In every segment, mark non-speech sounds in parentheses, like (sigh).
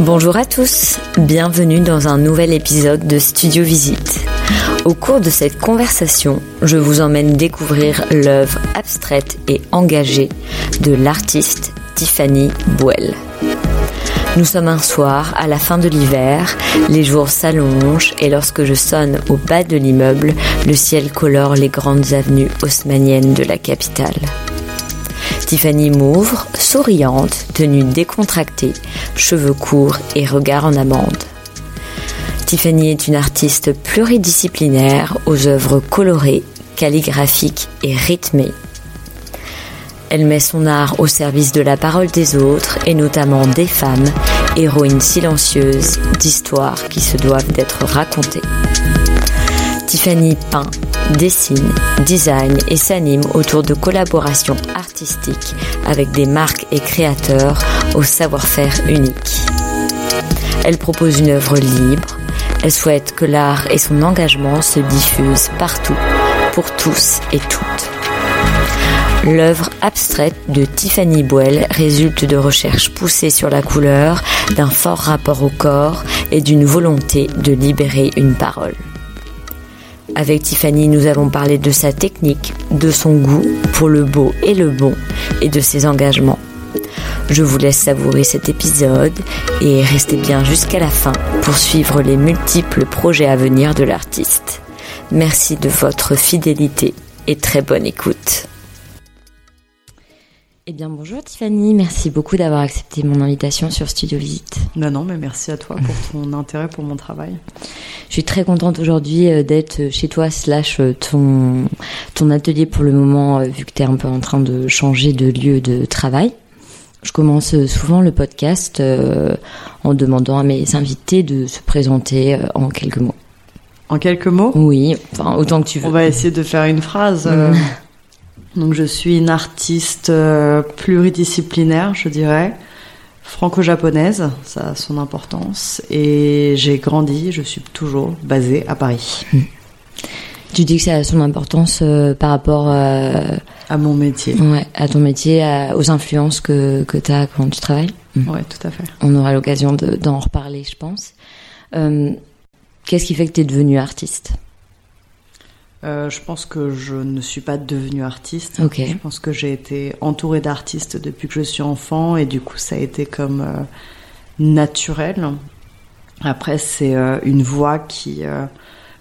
Bonjour à tous, bienvenue dans un nouvel épisode de Studio Visite. Au cours de cette conversation, je vous emmène découvrir l'œuvre abstraite et engagée de l'artiste Tiffany Bouel. Nous sommes un soir, à la fin de l'hiver, les jours s'allongent et lorsque je sonne au bas de l'immeuble, le ciel colore les grandes avenues haussmanniennes de la capitale. Tiffany m'ouvre, souriante, tenue décontractée, cheveux courts et regard en amande. Tiffany est une artiste pluridisciplinaire aux œuvres colorées, calligraphiques et rythmées. Elle met son art au service de la parole des autres et notamment des femmes, héroïnes silencieuses d'histoires qui se doivent d'être racontées. Tiffany peint, dessine, design et s'anime autour de collaborations artistiques avec des marques et créateurs au savoir-faire unique. Elle propose une œuvre libre, elle souhaite que l'art et son engagement se diffusent partout, pour tous et toutes. L'œuvre abstraite de Tiffany Boel résulte de recherches poussées sur la couleur, d'un fort rapport au corps et d'une volonté de libérer une parole. Avec Tiffany, nous avons parlé de sa technique, de son goût pour le beau et le bon, et de ses engagements. Je vous laisse savourer cet épisode et restez bien jusqu'à la fin pour suivre les multiples projets à venir de l'artiste. Merci de votre fidélité et très bonne écoute. Eh bien bonjour Tiffany, merci beaucoup d'avoir accepté mon invitation sur Studio Visite. Non, non, mais merci à toi pour ton (laughs) intérêt pour mon travail. Je suis très contente aujourd'hui euh, d'être chez toi slash euh, ton, ton atelier pour le moment euh, vu que tu es un peu en train de changer de lieu de travail. Je commence souvent le podcast en demandant à mes invités de se présenter en quelques mots. En quelques mots? Oui, enfin autant que tu veux. On va essayer de faire une phrase. (laughs) Donc je suis une artiste pluridisciplinaire, je dirais, franco-japonaise, ça a son importance, et j'ai grandi, je suis toujours basée à Paris. Hmm. Tu dis que ça a son importance euh, par rapport euh, à mon métier. Ouais, à ton métier, à, aux influences que, que tu as quand tu travailles. Mm. Ouais, tout à fait. On aura l'occasion d'en reparler, je pense. Euh, Qu'est-ce qui fait que tu es devenue artiste? Euh, je pense que je ne suis pas devenue artiste. Okay. Je pense que j'ai été entourée d'artistes depuis que je suis enfant et du coup ça a été comme euh, naturel. Après c'est euh, une voie qui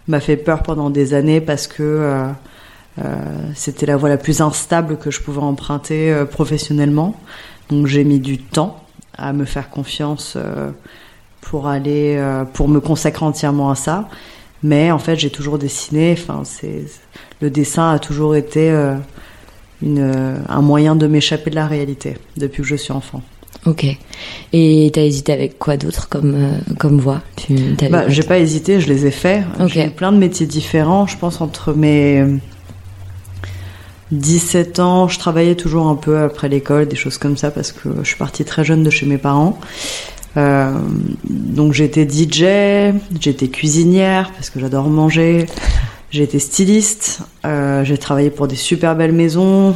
m'a fait peur pendant des années parce que c'était la voie la plus instable que je pouvais emprunter professionnellement. Donc j'ai mis du temps à me faire confiance pour aller, pour me consacrer entièrement à ça. Mais en fait, j'ai toujours dessiné. Enfin, c'est le dessin a toujours été euh, une, un moyen de m'échapper de la réalité depuis que je suis enfant. Ok. Et t'as hésité avec quoi d'autre comme euh, comme voie Tu bah, j'ai pas hésité, je les ai faits. Okay. J'ai eu plein de métiers différents. Je pense entre mes 17 ans, je travaillais toujours un peu après l'école, des choses comme ça, parce que je suis partie très jeune de chez mes parents. Euh, donc j'étais DJ, j'étais cuisinière parce que j'adore manger, été styliste, euh, j'ai travaillé pour des super belles maisons.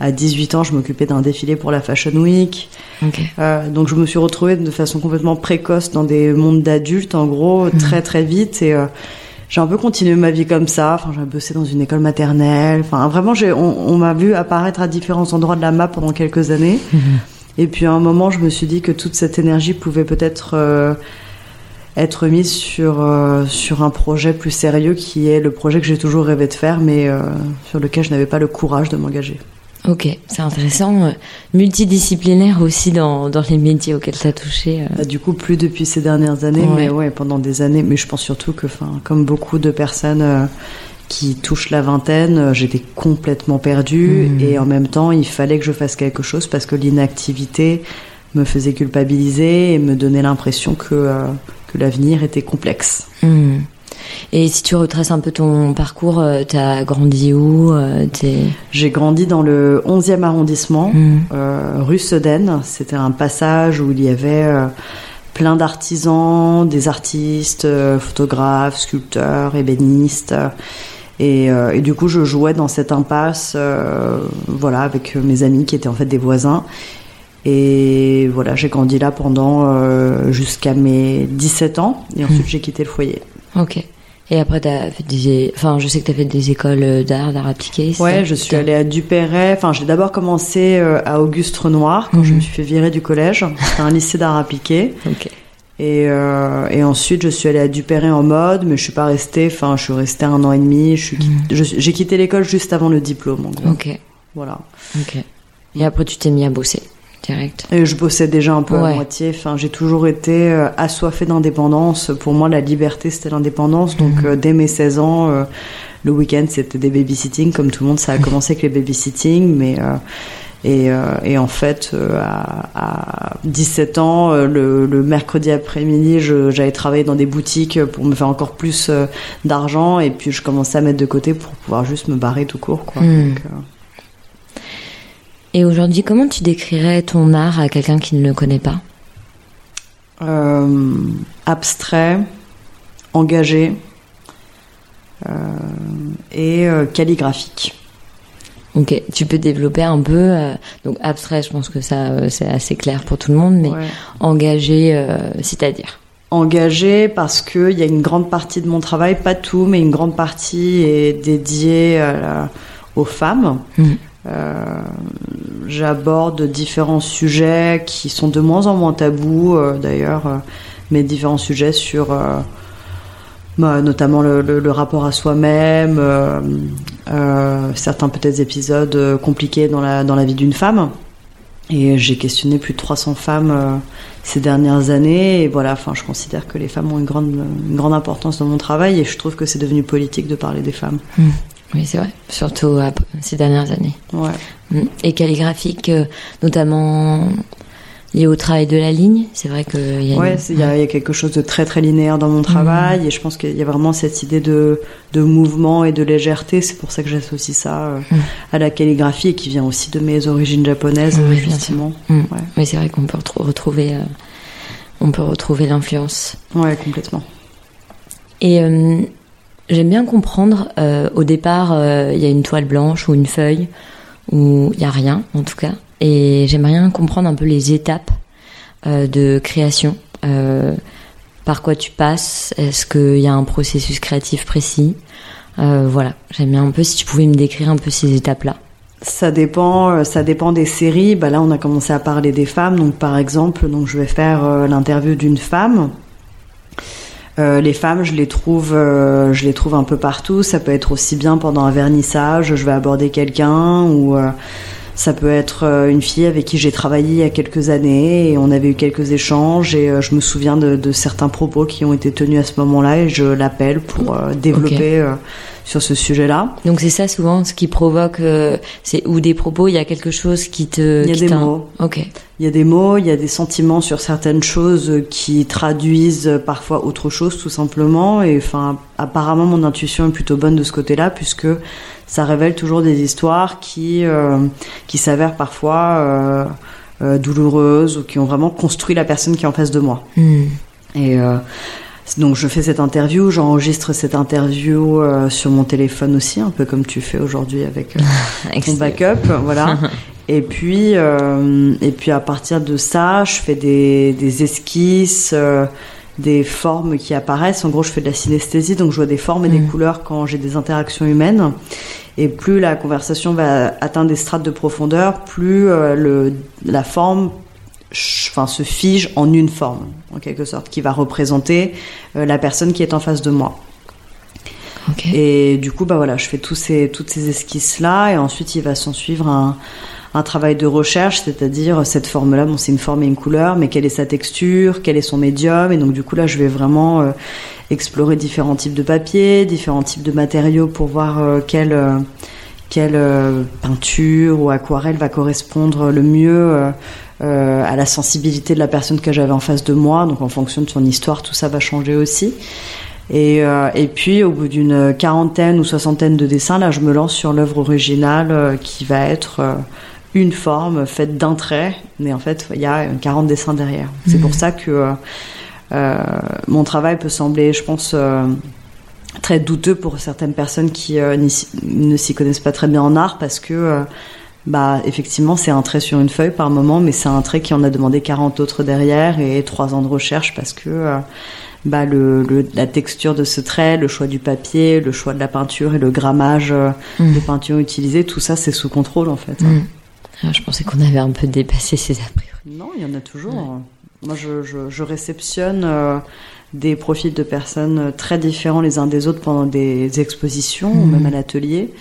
À 18 ans, je m'occupais d'un défilé pour la Fashion Week. Okay. Euh, donc je me suis retrouvée de façon complètement précoce dans des mondes d'adultes, en gros, mmh. très très vite. Et j'ai un peu continué ma vie comme ça. Enfin, j'ai bossé dans une école maternelle. Enfin, vraiment, on, on m'a vu apparaître à différents endroits de la map pendant quelques années. Et puis à un moment, je me suis dit que toute cette énergie pouvait peut-être euh, être mise sur, euh, sur un projet plus sérieux qui est le projet que j'ai toujours rêvé de faire, mais euh, sur lequel je n'avais pas le courage de m'engager. Ok, c'est intéressant. Multidisciplinaire aussi dans, dans les métiers auxquels tu as touché. Bah, du coup, plus depuis ces dernières années, Ouais. mais ouais, pendant des années. Mais je pense surtout que, comme beaucoup de personnes qui touchent la vingtaine, euh, j'étais complètement perdue Mhm. et en même temps, il fallait que je fasse quelque chose parce que l'inactivité me faisait culpabiliser et me donnait l'impression que euh, que l'avenir était complexe. Hmm. Et si tu retraces un peu ton parcours, euh, t'as grandi où euh, J'ai grandi dans le 11e arrondissement, Hmm. rue Sedaine. C'était un passage où il y avait plein d'artisans, des artistes, photographes, sculpteurs, ébénistes. Et, euh, et du coup, je jouais dans cette impasse, euh, voilà, avec mes amis qui étaient en fait des voisins. Et voilà, j'ai grandi là pendant euh, jusqu'à mes 17 ans. Et ensuite, j'ai quitté le foyer. Ok. Et après, t'as fait des. Enfin, je sais que t'as fait des écoles d'art, d'art appliqué. Ouais, je suis allée à Dupéret. Enfin, j'ai d'abord commencé à Auguste Renoir quand je me suis fait virer du collège. C'était un lycée d'art appliqué. (laughs) Ok. Et, euh, et ensuite, je suis allée à Dupéret en mode, mais je suis pas restée. Enfin, je suis restée un an et demi. Quitté- suis- J'ai quitté l'école juste avant le diplôme. En gros. Ok. Voilà. Ok. Et après, tu t'es mis à bosser direct. Et je bossais déjà un peu Ouais. à moitié. Enfin, j'ai toujours été euh, assoiffée d'indépendance. Pour moi, la liberté, c'était l'indépendance. Donc, Mhm. euh, dès mes 16 ans, le week-end, c'était des babysitting. Comme tout le monde, ça a (laughs) commencé avec les babysitting. Mais, et, euh, et en fait, euh, à, à 17 ans, euh, le, le mercredi après-midi, j'allais travailler dans des boutiques pour me faire encore plus d'argent. Et puis, je commençais à mettre de côté pour pouvoir juste me barrer tout court. Quoi. Donc, euh, Et aujourd'hui, comment tu décrirais ton art à quelqu'un qui ne le connaît pas? Euh, abstrait, engagé euh, et calligraphique. Ok. Tu peux développer un peu. euh, donc, abstrait, je pense que ça, euh, c'est assez clair pour tout le monde, mais Ouais. engagé, euh, c'est-à-dire. Engagé parce que il y a une grande partie de mon travail, pas tout, mais une grande partie est dédiée la- aux femmes. Euh, J'aborde différents sujets qui sont de moins en moins tabous, d'ailleurs, mais différents sujets sur notamment le, le- le rapport à soi-même, euh, euh, certains peut-être épisodes euh, compliqués dans la, dans la vie d'une femme. Et j'ai questionné plus de 300 femmes euh, ces dernières années. Et voilà, enfin, je considère que les femmes ont une grande, une grande importance dans mon travail et je trouve que c'est devenu politique de parler des femmes. Oui, c'est vrai. Surtout ces dernières années. Ouais. Mm. Et calligraphique, notamment lié au travail de la ligne. C'est vrai qu'il y a Ouais, une- y, a il y a quelque chose de très très linéaire dans mon travail et je pense qu'il y a vraiment cette idée de, de mouvement et de légèreté. C'est pour ça que j'associe ça euh, Mm. à la calligraphie et qui vient aussi de mes origines japonaises, Oui, justement. Mm. Ouais. Oui, c'est vrai qu'on peut retrou- retrouver, euh, on peut retrouver l'influence. Ouais, complètement. Et euh, j'aime bien comprendre. au départ, il y a une toile blanche ou une feuille où il y a rien, en tout cas. Et j'aimerais bien comprendre un peu les étapes euh, de création. Euh, par quoi tu passes? Est-ce qu'il y a un processus créatif précis? Euh, Voilà, j'aime bien un peu si tu pouvais me décrire un peu ces étapes-là. Ça dépend, ça dépend des séries. Bah là, on a commencé à parler des femmes. Donc, par exemple, donc je vais faire l'interview d'une femme. Les femmes, je les trouve, je les trouve un peu partout. Ça peut être aussi bien pendant un vernissage, je vais aborder quelqu'un ou ça peut être euh, une fille avec qui j'ai travaillé il y a quelques années et on avait eu quelques échanges et euh, je me souviens de, de certains propos qui ont été tenus à ce moment-là et je l'appelle pour euh, développer sur ce sujet-là. Donc c'est ça souvent ce qui provoque, c'est ou des propos, il y a quelque chose qui te... Il y a des mots. Ok. Il y a des mots, il y a des sentiments sur certaines choses qui traduisent parfois autre chose tout simplement. Et enfin, apparemment mon intuition est plutôt bonne de ce côté-là puisque ça révèle toujours des histoires qui euh, qui s'avèrent parfois euh, euh, douloureuses ou qui ont vraiment construit la personne qui est en face de moi. Hmm. Et donc je fais cette interview, j'enregistre cette interview euh, sur mon téléphone aussi, un peu comme tu fais aujourd'hui avec euh, (laughs) ton backup, voilà. (laughs) Et puis, euh, et puis à partir de ça, je fais des, des esquisses, des formes qui apparaissent. En gros, je fais de la synesthésie, donc je vois des formes et des Mm. couleurs quand j'ai des interactions humaines. Et plus la conversation va atteindre des strates de profondeur, plus euh, le, la forme enfin, se fige en une forme, en quelque sorte, qui va représenter euh, la personne qui est en face de moi. Et du coup, bah voilà, je fais tous ces, toutes ces esquisses-là, et ensuite il va s'en suivre un, un travail de recherche, c'est-à-dire cette forme-là, bon, c'est une forme et une couleur, mais quelle est sa texture, quel est son médium, et donc du coup là, je vais vraiment euh, explorer différents types de papier, différents types de matériaux pour voir euh, quelle, quelle peinture ou aquarelle va correspondre le mieux euh, à la sensibilité de la personne que j'avais en face de moi. Donc en fonction de son histoire, tout ça va changer aussi. Et, euh, et puis au bout d'une quarantaine ou soixantaine de dessins, là je me lance sur l'œuvre originale euh, qui va être euh, une forme faite d'un trait, mais en fait il y a 40 dessins derrière. C'est pour ça que mon travail peut sembler, je pense, très douteux pour certaines personnes qui ne s'y connaissent pas très bien en art parce que bah effectivement c'est un trait sur une feuille par moment mais c'est un trait qui en a demandé 40 autres derrière et trois ans de recherche parce que euh, bah le, la texture de ce trait le choix du papier le choix de la peinture et le grammage euh, mmh. de peinture utilisée tout ça c'est sous contrôle en fait mmh. Ah, je pensais qu'on avait un peu dépassé ces a priori non il y en a toujours moi je, je, je réceptionne euh, des profils de personnes très différents les uns des autres pendant des expositions ou mmh. même à l'atelier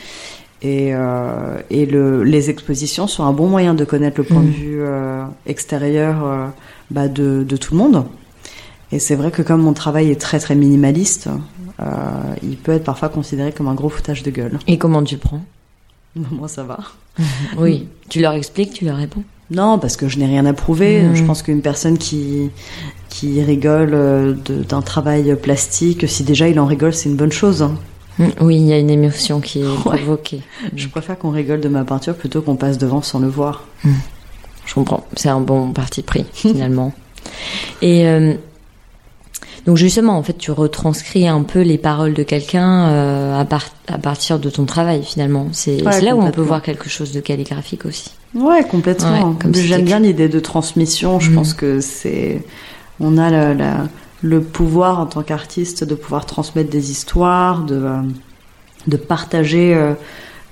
et, euh, et le, les expositions sont un bon moyen de connaître le point de mm. vue euh, extérieur euh, bah de, de, tout le monde. Et c'est vrai que comme mon travail est très très minimaliste, euh, il peut être parfois considéré comme un gros foutage de gueule. Et comment tu prends? (laughs) Moi ça va. Oui, tu leur expliques, tu leur réponds Non, parce que je n'ai rien à prouver. Mm. Je pense qu'une personne qui qui rigole euh, d'un travail plastique, si déjà il en rigole, c'est une bonne chose. Hein. Mm, oui, il y a une émotion qui est provoquée. Je préfère qu'on rigole de ma peinture plutôt qu'on passe devant sans le voir. Je comprends. C'est un bon parti pris, finalement. (laughs) Et euh, donc justement, en fait, tu retranscris un peu les paroles de quelqu'un euh, à, à, partir de ton travail, finalement. C'est là où on peut voir quelque chose de calligraphique aussi. Ouais, complètement. J'aime bien l'idée de transmission. Je mm. pense que c'est... On a la... la le pouvoir en tant qu'artiste de pouvoir transmettre des histoires, de, euh, de partager euh,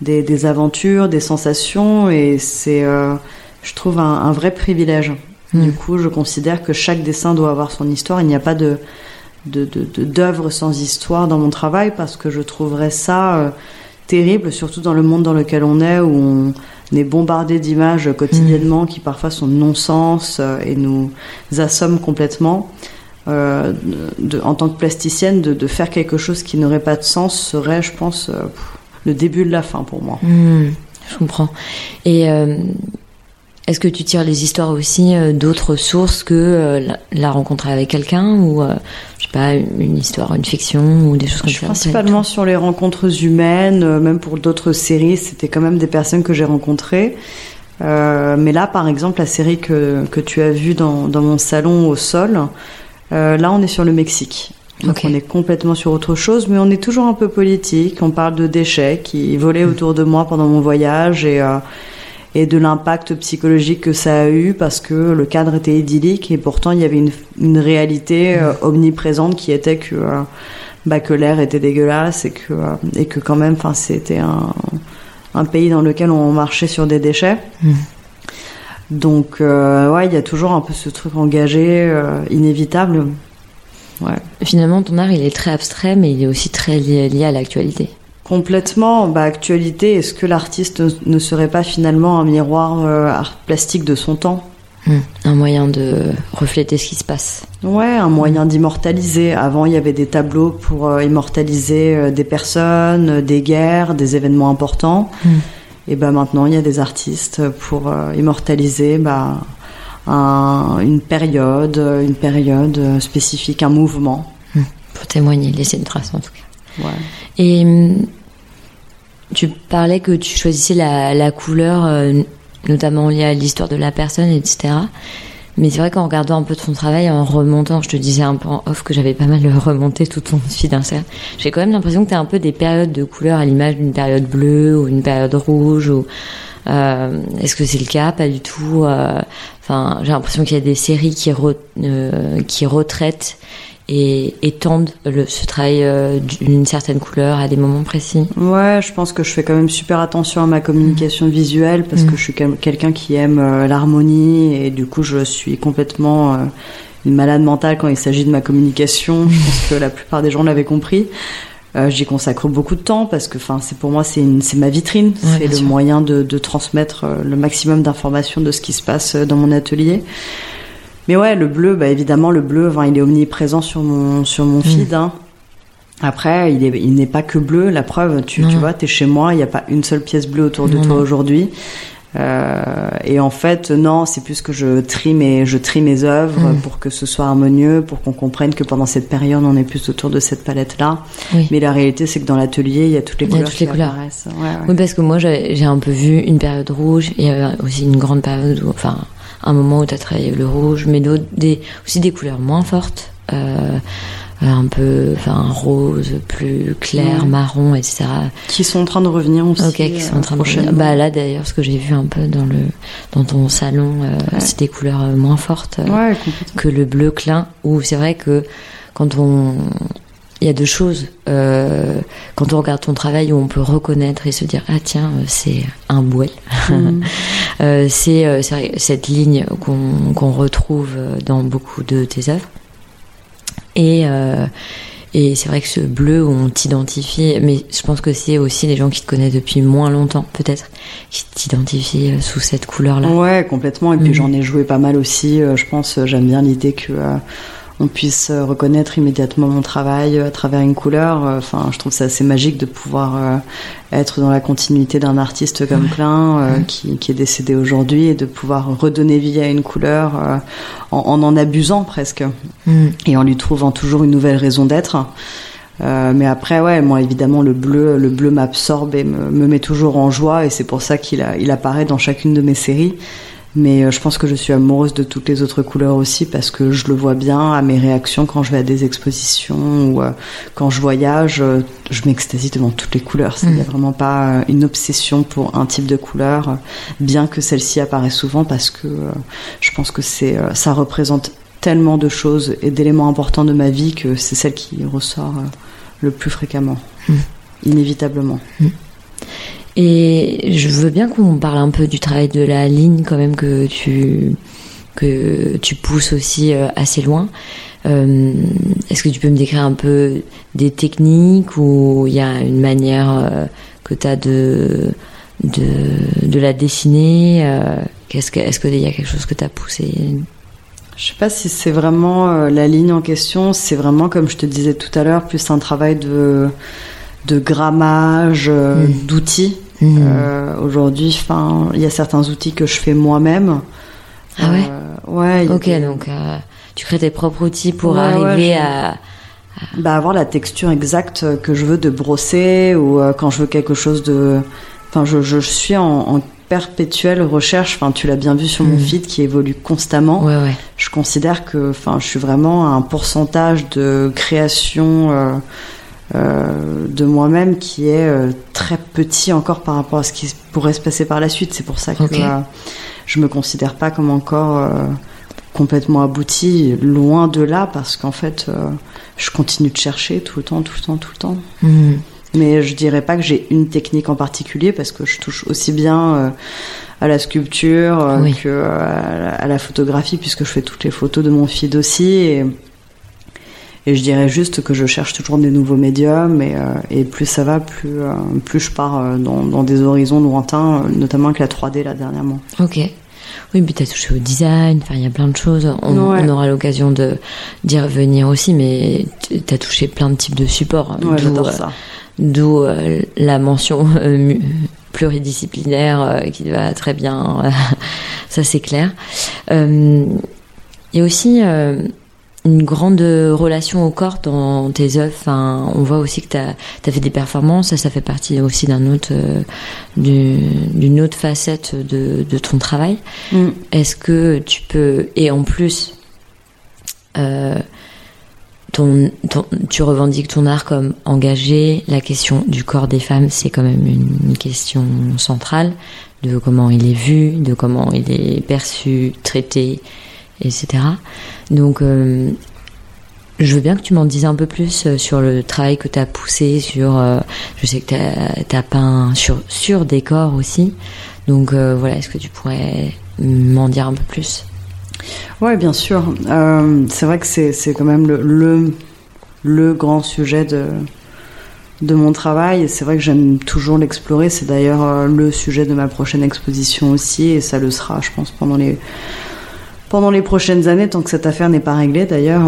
des, des, aventures, des sensations, et c'est, euh, je trouve, un, un vrai privilège. Mm. Du coup, je considère que chaque dessin doit avoir son histoire. Il n'y a pas de d'œuvre de, de, sans histoire dans mon travail parce que je trouverais ça terrible, surtout dans le monde dans lequel on est, où on est bombardé d'images quotidiennement mm. qui parfois sont non-sens et nous assomment complètement. Euh, de, en tant que plasticienne, de, de, faire quelque chose qui n'aurait pas de sens serait, je pense, euh, le début de la fin pour moi. Mmh, je comprends. Et euh, est-ce que tu tires les histoires aussi euh, d'autres sources que euh, la, la, rencontre avec quelqu'un ou je sais pas une histoire, une fiction ou des choses comme ça Principalement sur les rencontres humaines, même pour d'autres séries, c'était quand même des personnes que j'ai rencontrées. mais là, par exemple, la série que, que tu as vue dans, dans mon salon au sol, euh, là, on est sur le Mexique. Donc on est complètement sur autre chose, mais on est toujours un peu politique. On parle de déchets qui volaient mm. autour de moi pendant mon voyage et, euh, et de l'impact psychologique que ça a eu parce que le cadre était idyllique et pourtant il y avait une, une réalité euh, omniprésente qui était que, euh, bah, que l'air était dégueulasse et que, euh, et que quand même, enfin, c'était un, un pays dans lequel on marchait sur des déchets. Mm. Donc, euh, ouais, il y a toujours un peu ce truc engagé, euh, inévitable. Ouais. Finalement, ton art, il est très abstrait, mais il est aussi très lié, lié à l'actualité. Complètement. Bah, actualité, est-ce que l'artiste ne serait pas finalement un miroir euh, art plastique de son temps? Mmh. Un moyen de refléter ce qui se passe. Ouais, un moyen d'immortaliser. Avant, il y avait des tableaux pour euh, immortaliser euh, des personnes, des guerres, des événements importants. Mmh. Et ben maintenant, il y a des artistes pour immortaliser bah, un, une période, une période spécifique, un mouvement. Mmh. Pour témoigner, laisser une trace en tout cas. Ouais. Et tu parlais que tu choisissais la, couleur, euh, notamment liée à l'histoire de la personne, etc. Mais c'est vrai qu'en regardant un peu ton travail, en remontant, je te disais un peu en off que j'avais pas mal (laughs) remonté tout ton (laughs) fil d'insert. J'ai quand même l'impression que tu as un peu des périodes de couleurs à l'image d'une période bleue ou une période rouge. Ou euh, est-ce que c'est le cas? Pas du tout. Euh, j'ai l'impression qu'il y a des séries qui euh, qui retraitent et étendent le, ce travail euh, d'une certaine couleur à des moments précis Ouais, je pense que je fais quand même super attention à ma communication visuelle parce que je suis quelqu'un qui aime euh, l'harmonie et du coup je suis complètement euh, une malade mentale quand il s'agit de ma communication. Je pense que la plupart des gens l'avaient compris. J'y consacre beaucoup de temps parce que, c'est pour moi c'est ma vitrine, Ouais, c'est le sûr. moyen de, de transmettre le maximum d'informations de ce qui se passe dans mon atelier. Mais ouais, le bleu, bah évidemment, le bleu, enfin, il est omniprésent sur mon sur mon feed. hein. Après, il est il n'est pas que bleu. La preuve, tu, tu vois, t'es chez moi, il n'y a pas une seule pièce bleue autour de toi aujourd'hui. Euh, et en fait, non, c'est plus que je trie mes, je trie mes œuvres Mm. pour que ce soit harmonieux, pour qu'on comprenne que pendant cette période, on est plus autour de cette palette-là. Oui. Mais la réalité, c'est que dans l'atelier, il y a toutes les Il y a couleurs toutes les qui couleurs. apparaissent. Ouais, ouais. Oui, parce que moi, j'ai un peu vu une période rouge et euh, aussi une grande période, où, enfin, un moment où tu as travaillé le rouge, mais d'autres, des, aussi des couleurs moins fortes, euh, un peu, enfin, rose, plus clair, Ouais. marron, etc. Qui sont en train de revenir aussi. Ok, qui sont euh, en train de prochainement. Bah là, d'ailleurs, ce que j'ai vu un peu dans le, dans ton salon, euh, Ouais. c'est des couleurs euh, moins fortes euh, Ouais, que le bleu clin, où c'est vrai que quand on, il y a deux choses. Euh, quand on regarde ton travail, où on peut reconnaître et se dire ah tiens, euh, c'est un bouet. Mm. (laughs) Euh, c'est cette ligne qu'on retrouve dans beaucoup de tes œuvres. Et, euh, et c'est vrai que ce bleu, on t'identifie, mais je pense que c'est aussi les gens qui te connaissent depuis moins longtemps, peut-être, qui t'identifient sous cette couleur-là. Ouais, complètement. Et puis Mhm. j'en ai joué pas mal aussi. Je pense, j'aime bien l'idée que on puisse euh, reconnaître immédiatement mon travail euh, à travers une couleur. Euh, Enfin, je trouve ça assez magique de pouvoir être dans la continuité d'un artiste comme Klein, qui, qui est décédé aujourd'hui, et de pouvoir redonner vie à une couleur en, en en abusant presque Mm. et en lui trouvant toujours une nouvelle raison d'être. Euh, mais après, ouais, moi évidemment le bleu, le bleu m'absorbe et me, me met toujours en joie, et c'est pour ça qu'il il apparaît dans chacune de mes séries. Mais euh, je pense que je suis amoureuse de toutes les autres couleurs aussi parce que je le vois bien à mes réactions quand je vais à des expositions ou euh, quand je voyage, euh, je m'extasie devant toutes les couleurs. Il n'y a vraiment pas une obsession pour un type de couleur, bien que celle-ci apparaît souvent parce que je pense que c'est, ça représente tellement de choses et d'éléments importants de ma vie que c'est celle qui ressort le plus fréquemment, Mm. inévitablement. Et je veux bien qu'on parle un peu du travail de la ligne quand même que tu que tu pousses aussi euh, assez loin. Euh, Est-ce que tu peux me décrire un peu des techniques ou il y a une manière euh, que tu as de, de de la dessiner que est-ce qu'il y a quelque chose que tu as poussé? Je sais pas si c'est vraiment la ligne en question, c'est vraiment comme je te disais tout à l'heure, plus un travail de de grammage, euh, Mm. d'outils. Mhm. Euh, Aujourd'hui, enfin, il y a certains outils que je fais moi-même. Ah ouais Euh, Ouais. y Ok, donc euh, tu crées tes propres outils pour Ouais, ouais, arriver je- à bah, avoir la texture exacte que je veux de brosser ou quand je veux quelque chose de. Enfin, je, je suis en, en perpétuelle recherche. Enfin, tu l'as bien vu sur mon Mhm. feed qui évolue constamment. ouais ouais Je considère que, enfin, je suis vraiment à un pourcentage de création euh, de moi-même qui est euh, très petit encore par rapport à ce qui pourrait se passer par la suite. C'est pour ça que Ok. euh, je me considère pas comme encore euh, complètement abouti, loin de là, parce qu'en fait, je continue de chercher tout le temps, tout le temps, tout le temps. Mhm. Mais je dirais pas que j'ai une technique en particulier parce que je touche aussi bien à la sculpture Oui. que à la, à la photographie puisque je fais toutes les photos de mon feed aussi et, et je dirais juste que je cherche toujours des nouveaux médiums et, euh, et plus ça va plus euh, plus je pars euh, dans, dans des horizons lointains notamment avec la 3D là dernièrement. Ok. Oui, puis t'as touché au design, il y a plein de choses. On, Ouais. on aura l'occasion d'y revenir aussi, mais tu- t'as touché plein de types de supports. Ouais, d'où, j'adore euh, ça. D'où la mention euh, pluridisciplinaire euh, qui va très bien, (laughs) ça c'est clair. Il y a aussi une grande relation au corps dans tes œuvres. Enfin, on voit aussi que tu as, fait des performances, ça, fait partie aussi d'un autre, euh, du- d'une autre facette de, de ton travail. Mm. Est-ce que tu peux, et en plus, euh, ton, ton- tu revendiques ton art comme engagé, la question du corps des femmes, c'est quand même une, une question centrale, de comment il est vu, de comment il est perçu, traité, etc. Donc, euh, je veux bien que tu m'en dises un peu plus euh, sur le travail que tu as poussé sur. euh, je sais que tu as, peint sur, sur décor aussi. Donc voilà, est-ce que tu pourrais m'en dire un peu plus? Ouais, bien sûr. C'est vrai que c'est, quand même le, le, le grand sujet de, de mon travail. C'est vrai que j'aime toujours l'explorer. C'est d'ailleurs le sujet de ma prochaine exposition aussi. Et ça le sera, je pense, pendant les, pendant les prochaines années, tant que cette affaire n'est pas réglée d'ailleurs.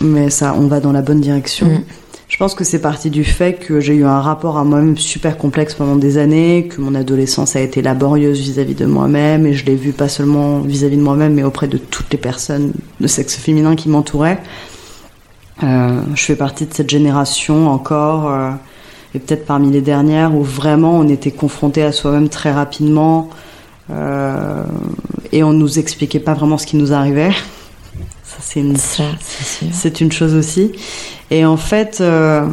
Mais ça, on va dans la bonne direction. Mm. Je pense que c'est parti du fait que j'ai eu un rapport à moi-même super complexe pendant des années, que mon adolescence a été laborieuse vis-à-vis de moi-même, et je l'ai vu pas seulement vis-à-vis de moi-même, mais auprès de toutes les personnes de sexe féminin qui m'entouraient. Euh, je fais partie de cette génération encore, euh, et peut-être parmi les dernières, où vraiment on était confronté à soi-même très rapidement, euh, et on nous expliquait pas vraiment ce qui nous arrivait. (laughs) Ça, c'est une, Ça, c'est sûr. c'est une chose aussi. Et en fait, euh,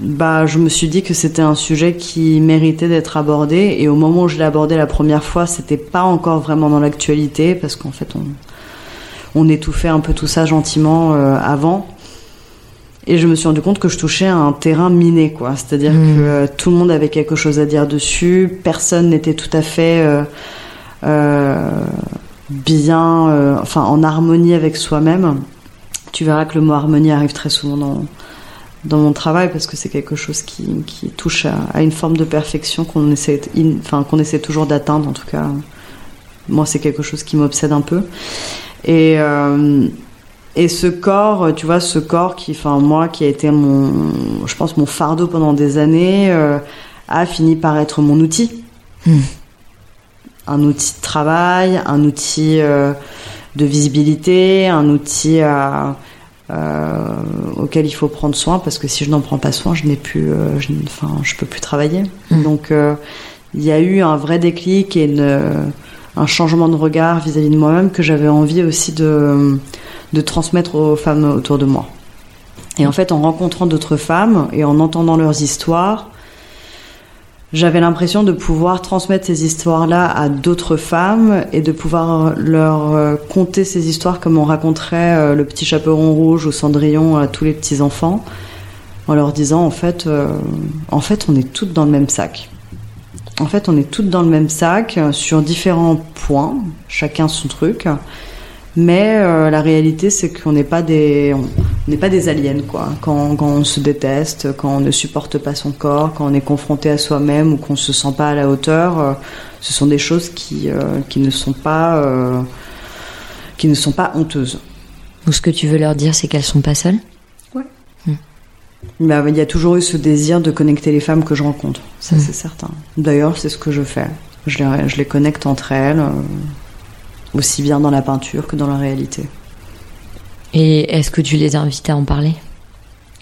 bah, je me suis dit que c'était un sujet qui méritait d'être abordé. Et au moment où je l'ai abordé la première fois, c'était pas encore vraiment dans l'actualité parce qu'en fait, on, on étouffait un peu tout ça gentiment euh, avant. Et je me suis rendu compte que je touchais à un terrain miné, quoi. C'est-à-dire Mm. que euh, tout le monde avait quelque chose à dire dessus. Personne n'était tout à fait euh, euh, bien, enfin, en harmonie avec soi-même. Tu verras que le mot harmonie arrive très souvent dans, dans mon travail parce que c'est quelque chose qui, qui touche à, à une forme de perfection qu'on essaie, in- enfin, qu'on essaie toujours d'atteindre. En tout cas, moi, c'est quelque chose qui m'obsède un peu. Et, et ce corps, tu vois, ce corps qui, enfin, moi, qui a été mon, je pense, mon fardeau pendant des années, euh, a fini par être mon outil. Hmm. Un outil de travail, un outil euh, de visibilité, un outil à, euh, auquel il faut prendre soin parce que si je n'en prends pas soin, je n'ai plus, je, enfin, je peux plus travailler. Mm. Donc, il y a eu un vrai déclic et une- un changement de regard vis-à-vis de moi-même que j'avais envie aussi de, de transmettre aux femmes autour de moi. Et en fait, en rencontrant d'autres femmes et en entendant leurs histoires, j'avais l'impression de pouvoir transmettre ces histoires-là à d'autres femmes et de pouvoir leur euh, conter ces histoires comme on raconterait euh, le petit chaperon rouge ou Cendrillon à tous les petits enfants, en leur disant en fait, euh, en fait, on est toutes dans le même sac. En fait, on est toutes dans le même sac sur différents points, chacun son truc. Mais euh, la réalité, c'est qu'on n'est pas des, on n'est pas des aliens, quoi. Quand, quand on se déteste, quand on ne supporte pas son corps, quand on est confronté à soi-même ou qu'on se sent pas à la hauteur, euh, ce sont des choses qui, euh, qui ne sont pas, qui ne sont pas honteuses. Ou ce que tu veux leur dire, c'est qu'elles sont pas seules? Mais euh, il y a toujours eu ce désir de connecter les femmes que je rencontre, ça Mm. c'est certain. D'ailleurs, c'est ce que je fais. Je les, je les connecte entre elles, aussi bien dans la peinture que dans la réalité. Et est-ce que tu les invites à en parler?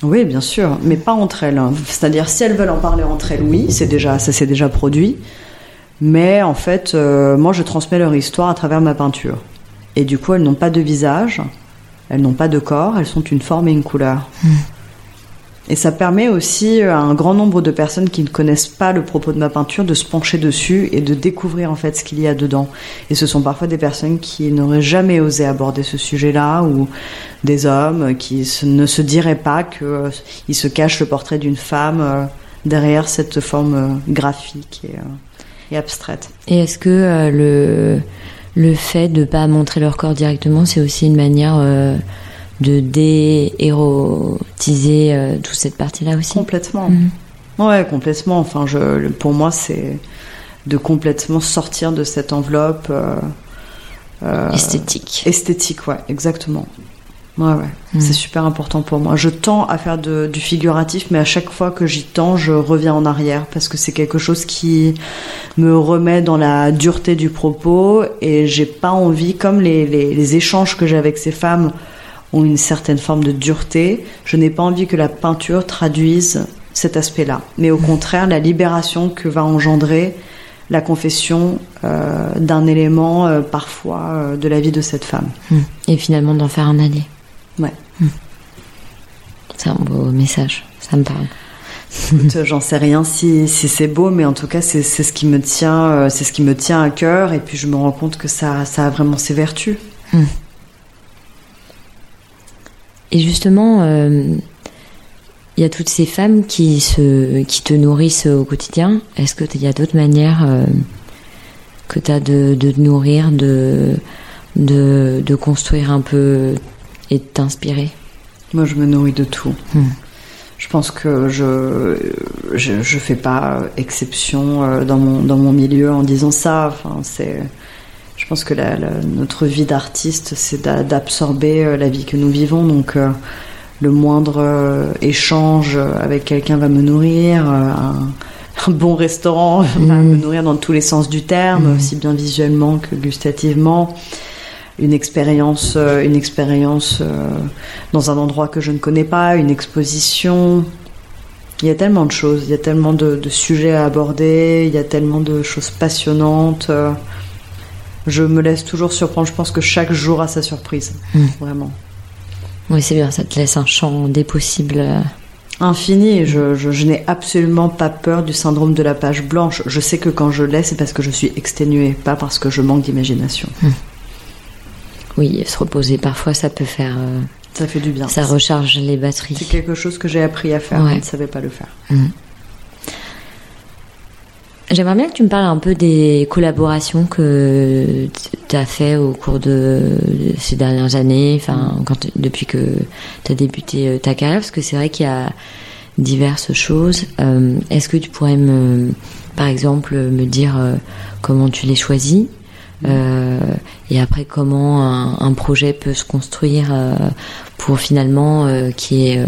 Oui, bien sûr, mais pas entre elles. hein. C'est-à-dire, si elles veulent en parler entre elles, oui, c'est déjà, ça s'est déjà produit. Mais en fait, euh, moi, je transmets leur histoire à travers ma peinture. Et du coup, elles n'ont pas de visage, elles n'ont pas de corps, elles sont une forme et une couleur. Et ça permet aussi à un grand nombre de personnes qui ne connaissent pas le propos de ma peinture de se pencher dessus et de découvrir en fait ce qu'il y a dedans. Et ce sont parfois des personnes qui n'auraient jamais osé aborder ce sujet-là ou des hommes qui ne se diraient pas qu'il se cache le portrait d'une femme euh, derrière cette forme euh, graphique et, euh, abstraite. Et est-ce que euh, le, le fait de pas montrer leur corps directement, c'est aussi une manière euh, de déérotiser euh, toute cette partie-là aussi Complètement. Mhm. Ouais, complètement. Enfin, je, pour moi, c'est de complètement sortir de cette enveloppe euh, euh, Esthétique. esthétique, ouais, exactement. Ouais, ouais. Mhm. C'est super important pour moi. Je tends à faire de- du figuratif, mais à chaque fois que j'y tends, je reviens en arrière parce que c'est quelque chose qui me remet dans la dureté du propos et j'ai pas envie, comme les, les, les échanges que j'ai avec ces femmes ont une certaine forme de dureté, je n'ai pas envie que la peinture traduise cet aspect-là. Mais au contraire, la libération que va engendrer la confession euh, d'un élément euh, parfois euh, de la vie de cette femme. Hmm. Et finalement d'en faire un allié. Ouais. Hmm. C'est un beau message, ça me parle. J'en sais rien si, si c'est beau, mais en tout cas, c'est c'est ce qui me tient, c'est ce qui me tient à cœur. Et puis, je me rends compte que ça, ça a vraiment ses vertus. Et justement, euh, il y a toutes ces femmes qui, se, qui te nourrissent au quotidien. Est-ce qu'il y a d'autres manières euh, que tu as de, de te nourrir, de, de, de construire un peu et de t'inspirer? Moi, je me nourris de tout. Hmm. Je pense que je, je, je fais pas exception euh, dans mon, dans mon milieu en disant ça. Enfin, c'est, je pense que la, la- notre vie d'artiste, c'est d'a- d'absorber euh, la vie que nous vivons. Donc, euh, le moindre euh, échange avec quelqu'un va me nourrir. un, (laughs) un bon restaurant va Mm. me nourrir dans tous les sens du terme, Mm. aussi bien visuellement que gustativement. Une expérience, euh, une expérience dans un endroit que je ne connais pas, une exposition. Il y a tellement de choses, il y a tellement de, de sujets à aborder, il y a tellement de choses passionnantes. Je me laisse toujours surprendre. Je pense que chaque jour a sa surprise, Mm. vraiment. Oui, c'est bien, ça te laisse un champ des possibles. euh, Infini. Je, je- je n'ai absolument pas peur du syndrome de la page blanche. Je sais que quand je l'ai, c'est parce que je suis exténuée, pas parce que je manque d'imagination. Oui, se reposer parfois, ça peut faire. euh, Ça fait du bien. ça recharge les C'est batteries. quelque chose que j'ai appris à faire. Ouais. Je ne savais pas le faire. J'aimerais bien que tu me parles un peu des collaborations que tu as fait au cours de ces dernières années, enfin, quand, t- depuis que tu as débuté euh, ta carrière, parce que c'est vrai qu'il y a diverses choses. Euh, Est-ce que tu pourrais me, par exemple, me dire euh, comment tu les choisis euh, et après comment un, un projet peut se construire euh, pour finalement euh, qui est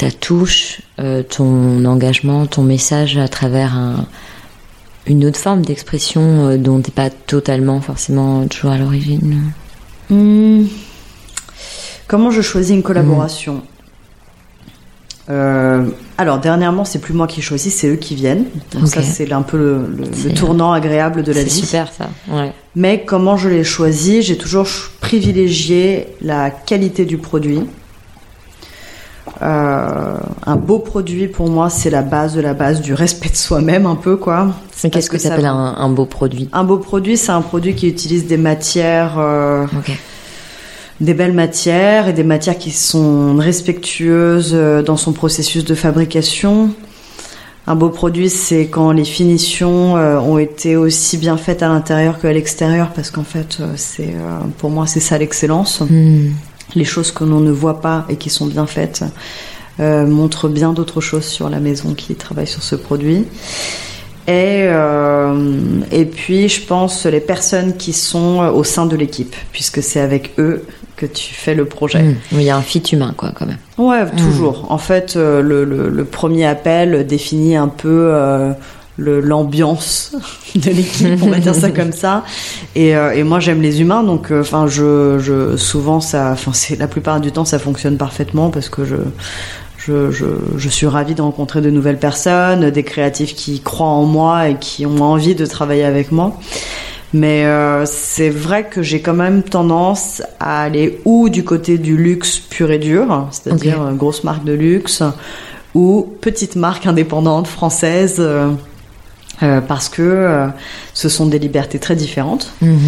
ta touche, euh, ton engagement, ton message à travers un- une autre forme d'expression euh, dont t'es pas totalement forcément toujours à l'origine? Hmm. Comment je choisis une collaboration? Euh, Alors dernièrement, c'est plus moi qui choisis, c'est eux qui viennent. Donc ça, c'est un peu le, le- le C'est- tournant agréable de la C'est vie. super ça. Ouais. Mais comment je l'ai choisi J'ai toujours privilégié la qualité du produit. Euh, un beau produit pour moi, c'est la base de la base du respect de soi-même, un peu quoi. Mais qu'est-ce que, ça- t'appelles un, un beau produit? Un beau produit, c'est un produit qui utilise des matières, euh, des belles matières et des matières qui sont respectueuses euh, dans son processus de fabrication. Un beau produit, c'est quand les finitions euh, ont été aussi bien faites à l'intérieur qu'à l'extérieur, parce qu'en fait, c'est pour moi, c'est ça l'excellence. Hmm. Les choses que l'on ne voit pas et qui sont bien faites euh, montrent bien d'autres choses sur la maison qui travaille sur ce produit. Et, euh, et puis, je pense les personnes qui sont au sein de l'équipe, puisque c'est avec eux que tu fais le projet. Hmm. Oui, Il y a un fit humain quoi quand même. Ouais, toujours. En fait, euh, le, le- le premier appel définit un peu l'ambiance de l'équipe, on va dire ça (laughs) comme ça. Et, euh, et moi, j'aime les humains, donc euh, enfin, je, je souvent ça, enfin, c'est la plupart du temps, ça fonctionne parfaitement parce que je je, je, je suis ravie de rencontrer de nouvelles personnes, des créatifs qui croient en moi et qui ont envie de travailler avec moi. Mais euh, c'est vrai que j'ai quand même tendance à aller ou du côté du luxe pur et dur, c'est-à-dire grosse marque de luxe, ou petite marque indépendante française, euh, parce que euh, ce sont des libertés très différentes. Mhm.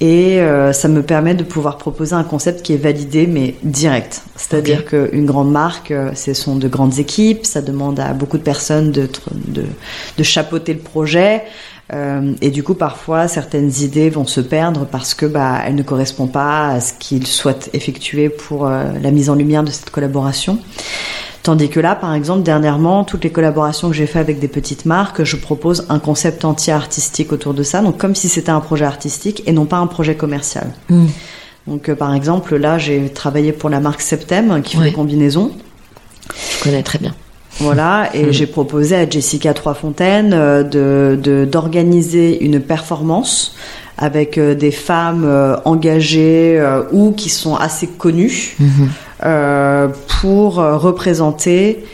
Et euh, ça me permet de pouvoir proposer un concept qui est validé mais direct. C'est-à-dire Ok. qu'une grande marque, euh, ce sont de grandes équipes, ça demande à beaucoup de personnes de, de, de chapeauter le projet. Euh, et du coup, parfois, certaines idées vont se perdre parce que bah, elles ne correspondent pas à ce qu'ils souhaitent effectuer pour la mise en lumière de cette collaboration. Tandis que là, par exemple, dernièrement, toutes les collaborations que j'ai fait avec des petites marques, je propose un concept entier artistique autour de ça, donc comme si c'était un projet artistique et non pas un projet commercial. Hmm. Donc, euh, par exemple, là, j'ai travaillé pour la marque Septem qui fait Ouais. des combinaisons. Je connais très bien. Voilà, (laughs) et Mhm. j'ai proposé à Jessica Troisfontaine euh, de de- d'organiser une performance avec euh, des femmes engagées ou qui sont assez connues Mhm. Euh, pour euh, représenter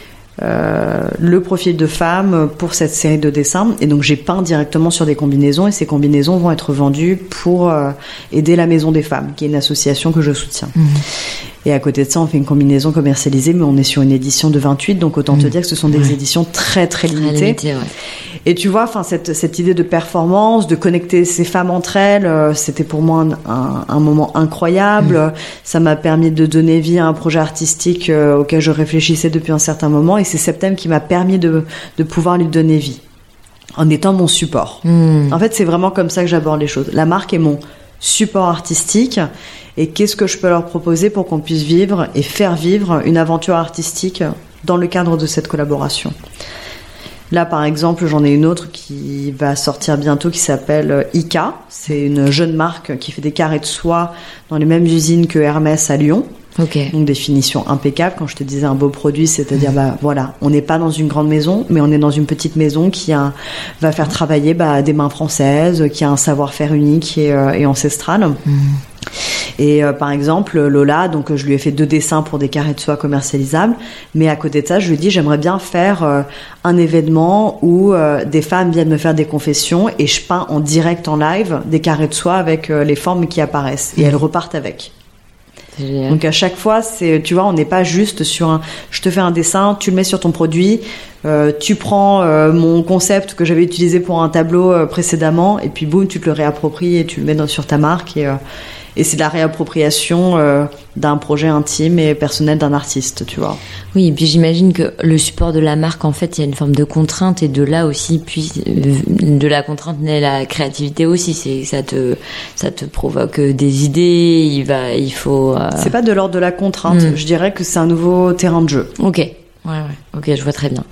euh, le profil de femme pour cette série de dessins. Et donc j'ai peint directement sur des combinaisons et ces combinaisons vont être vendues pour euh, aider la Maison des Femmes, qui est une association que je soutiens. Mhm. Et à côté de ça, on fait une combinaison commercialisée, mais on est sur une édition de 28, donc autant te dire que ce sont des éditions très très Très limitées. ouais. Et tu vois, enfin cette, cette idée de performance, de connecter ces femmes entre elles, euh, c'était pour moi un, un- un moment incroyable. Ça m'a permis de donner vie à un projet artistique euh, auquel je réfléchissais depuis un certain moment, et c'est Septem qui m'a permis de, de pouvoir lui donner vie, en étant mon support. Hmm. En fait, c'est vraiment comme ça que j'aborde les choses. La marque est mon support artistique, et qu'est-ce que je peux leur proposer pour qu'on puisse vivre et faire vivre une aventure artistique dans le cadre de cette collaboration? Là, par exemple, j'en ai une autre qui va sortir bientôt qui s'appelle euh, Ika. C'est une jeune marque qui fait des carrés de soie dans les mêmes usines que Hermès à Lyon. Ok. Donc des finitions impeccables. Quand je te disais un beau produit, c'est-à-dire bah voilà, on n'est pas dans une grande maison, mais on est dans une petite maison qui a, va faire travailler bah, des mains françaises, qui a un savoir-faire unique et, euh, et ancestral. Et euh, par exemple, Lola, donc je lui ai fait deux dessins pour des carrés de soie commercialisables, mais à côté de ça, je lui ai dit j'aimerais bien faire euh, un événement où euh, des femmes viennent me faire des confessions et je peins en direct en live des carrés de soie avec les formes qui apparaissent et elles repartent avec. Donc à chaque fois, c'est, tu vois, on n'est pas juste sur un, je te fais un dessin, tu le mets sur ton produit, euh, tu prends euh, mon concept que j'avais utilisé pour un tableau euh, précédemment, et puis boum, tu te le réappropries et tu le mets dans, sur ta marque, et, euh, et c'est de la réappropriation euh, d'un projet intime et personnel d'un artiste, tu vois. Oui, et puis j'imagine que le support de la marque, en fait, il y a une forme de contrainte et de là aussi, puis euh, de la contrainte naît la créativité aussi. C'est ça te ça te provoque des idées. Il va, il faut. euh, C'est pas de l'ordre de la contrainte, Mm. je dirais que c'est un nouveau terrain de jeu. Ok. Ouais, ouais. Ok, je vois très bien.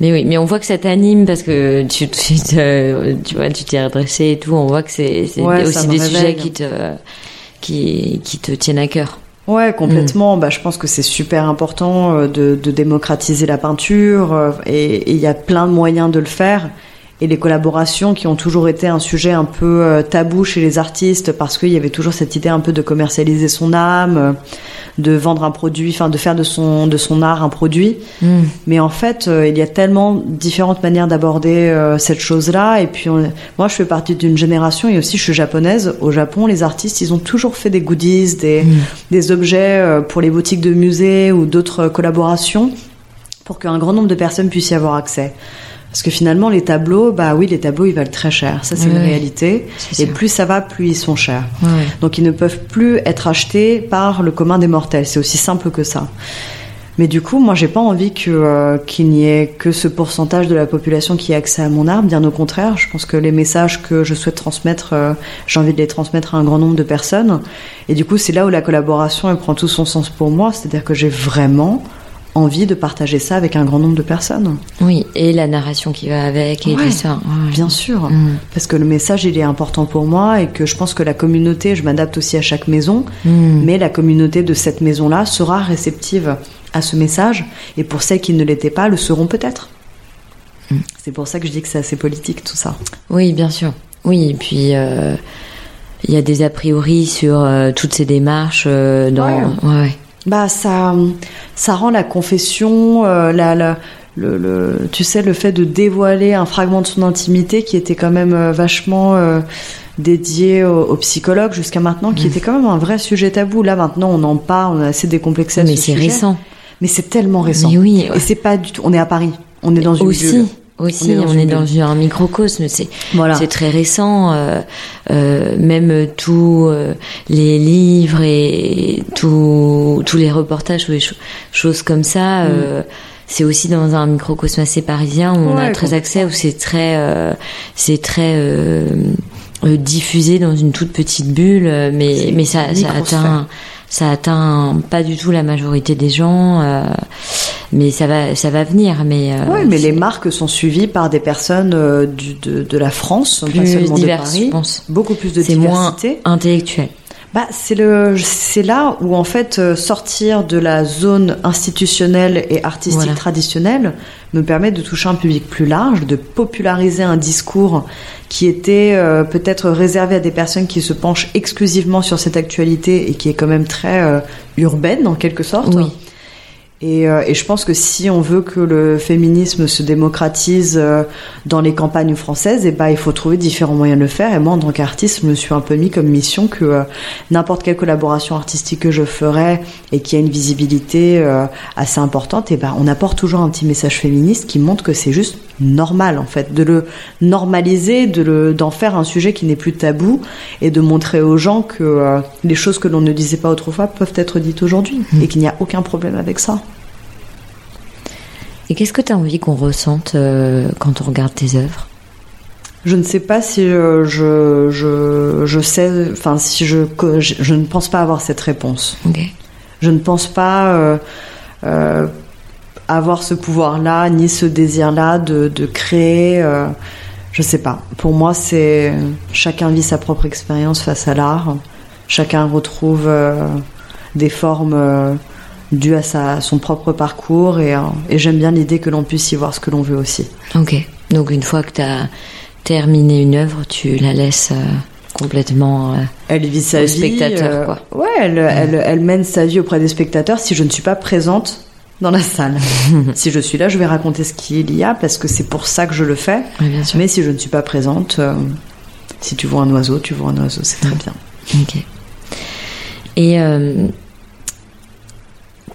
Mais oui, mais on voit que ça t'anime parce que tu, tu, te- tu vois, tu t'es redressé et tout. On voit que c'est c'est Ouais, aussi des réveille. sujets qui te qui te tiennent à cœur. Ouais, complètement. Bah, je pense que c'est super important euh, de, de démocratiser la peinture euh, et il y a plein de moyens de le faire. Et les collaborations qui ont toujours été un sujet un peu euh, tabou chez les artistes parce qu'il y avait toujours cette idée un peu de commercialiser son âme, de vendre un produit, enfin de faire de son de son art un produit. Mm. Mais en fait, euh, il y a tellement différentes manières d'aborder euh, cette chose-là. Et puis, on- moi, je fais partie d'une génération et aussi je suis japonaise. Au Japon, les artistes, ils ont toujours fait des goodies, des, des objets pour les boutiques de musées ou d'autres collaborations pour qu'un grand nombre de personnes puissent y avoir accès. Parce que finalement, les tableaux, bah oui, les tableaux, ils valent très cher. Ça, c'est une réalité. Et plus ça va, plus ils sont chers. Donc ils ne peuvent plus être achetés par le commun des mortels. C'est aussi simple que ça. Mais du coup, moi, j'ai pas envie que euh, qu'il n'y ait que ce pourcentage de la population qui ait accès à mon art. Bien au contraire, je pense que les messages que je souhaite transmettre, euh, j'ai envie de les transmettre à un grand nombre de personnes. Et du coup, c'est là où la collaboration elle prend tout son sens pour moi. C'est-à-dire que j'ai vraiment envie de partager ça avec un grand nombre de personnes. Oui, et la narration qui va avec et Ouais, tout ça. Ouais. Bien sûr. Mm. Parce que le message, il est important pour moi et que je pense que la communauté, je m'adapte aussi à chaque maison, Mm. mais la communauté de cette maison-là sera réceptive à ce message et pour celles qui ne l'étaient pas, le seront peut-être. Mm. C'est pour ça que je dis que c'est assez politique tout ça. Oui, bien sûr. Oui, et puis euh, il y a des a priori sur euh, toutes ces démarches euh, dans. Ouais. Bah ça, ça rend la confession, euh, la, la- le, le- tu sais, le fait de dévoiler un fragment de son intimité qui était quand même euh, vachement euh, dédié aux, aux psychologues jusqu'à maintenant, Mm. qui était quand même un vrai sujet tabou. Là maintenant, on en parle, on a assez décomplexé. à Mais ce c'est récent. Mais c'est tellement récent. Mais oui, Et c'est pas du tout. On est à Paris. On est dans une aussi. bulle. Aussi, On est dans on est un microcosme. C'est Voilà. c'est très récent. euh, euh, même tous euh, les livres et tous tous les reportages ou les cho- choses comme ça. euh, c'est aussi dans un microcosme assez parisien où on a très accès, où c'est très, euh, c'est très diffusé dans une toute petite bulle, mais mais ça, ça atteint, ça atteint pas du tout la majorité des gens, euh, mais ça va, ça va venir. Mais euh, Ouais, mais les marques sont suivies par des personnes euh, du, de, de la France, pas plus seulement diverses, de Paris. je pense. Beaucoup plus de C'est moins diversité. intellectuel. Bah, c'est le, c'est là où en fait euh, sortir de la zone institutionnelle et artistique Voilà. traditionnelle me permet de toucher un public plus large, de populariser un discours qui était euh, peut-être réservé à des personnes qui se penchent exclusivement sur cette actualité et qui est quand même très euh, urbaine en quelque sorte. Oui. Et, euh, et, je pense que si on veut que le féminisme se démocratise euh, dans les campagnes françaises, et eh ben, il faut trouver différents moyens de le faire. Et moi, en tant qu'artiste, je me suis un peu mis comme mission que euh, n'importe quelle collaboration artistique que je ferais et qui a une visibilité assez importante, et eh ben, on apporte toujours un petit message féministe qui montre que c'est juste normal, en fait, de le normaliser, de le, d'en faire un sujet qui n'est plus tabou et de montrer aux gens que les choses que l'on ne disait pas autrefois peuvent être dites aujourd'hui mmh. et qu'il n'y a aucun problème avec ça. Et qu'est-ce que tu as envie qu'on ressente euh, quand on regarde tes œuvres? Je ne sais pas si je, je, je, sais, enfin si je, je, ne pense pas avoir cette réponse. Je ne pense pas euh, euh, avoir ce pouvoir-là, ni ce désir-là de, de, créer. Euh, je sais pas. Pour moi, c'est chacun vit sa propre expérience face à l'art. Chacun retrouve des formes dû à sa, son propre parcours et, euh, et j'aime bien l'idée que l'on puisse y voir ce que l'on veut aussi. Ok, donc une fois que tu as terminé une œuvre, tu la laisses euh, complètement euh, elle vit sa vie, spectateur. Quoi. Ouais, elle, elle, elle, mène sa vie auprès des spectateurs si je ne suis pas présente dans la salle. (laughs) si je suis là, je vais raconter ce qu'il y a parce que c'est pour ça que je le fais. Mais si je ne suis pas présente, si tu vois un oiseau, tu vois un oiseau, c'est très bien. Ok. Et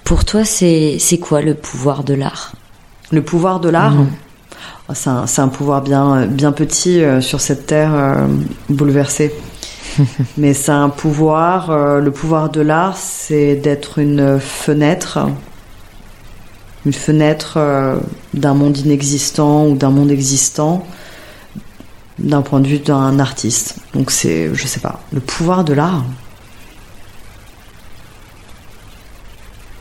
pour toi, c'est quoi le pouvoir de l'art? Le pouvoir de l'art? Mhm. oh, C'est un, pouvoir bien, bien petit euh, sur cette terre euh, bouleversée. (laughs) Mais c'est un pouvoir, euh, le pouvoir de l'art, c'est d'être une fenêtre, une fenêtre d'un monde inexistant ou d'un monde existant d'un point de vue d'un artiste. Donc c'est, je sais pas, le pouvoir de l'art.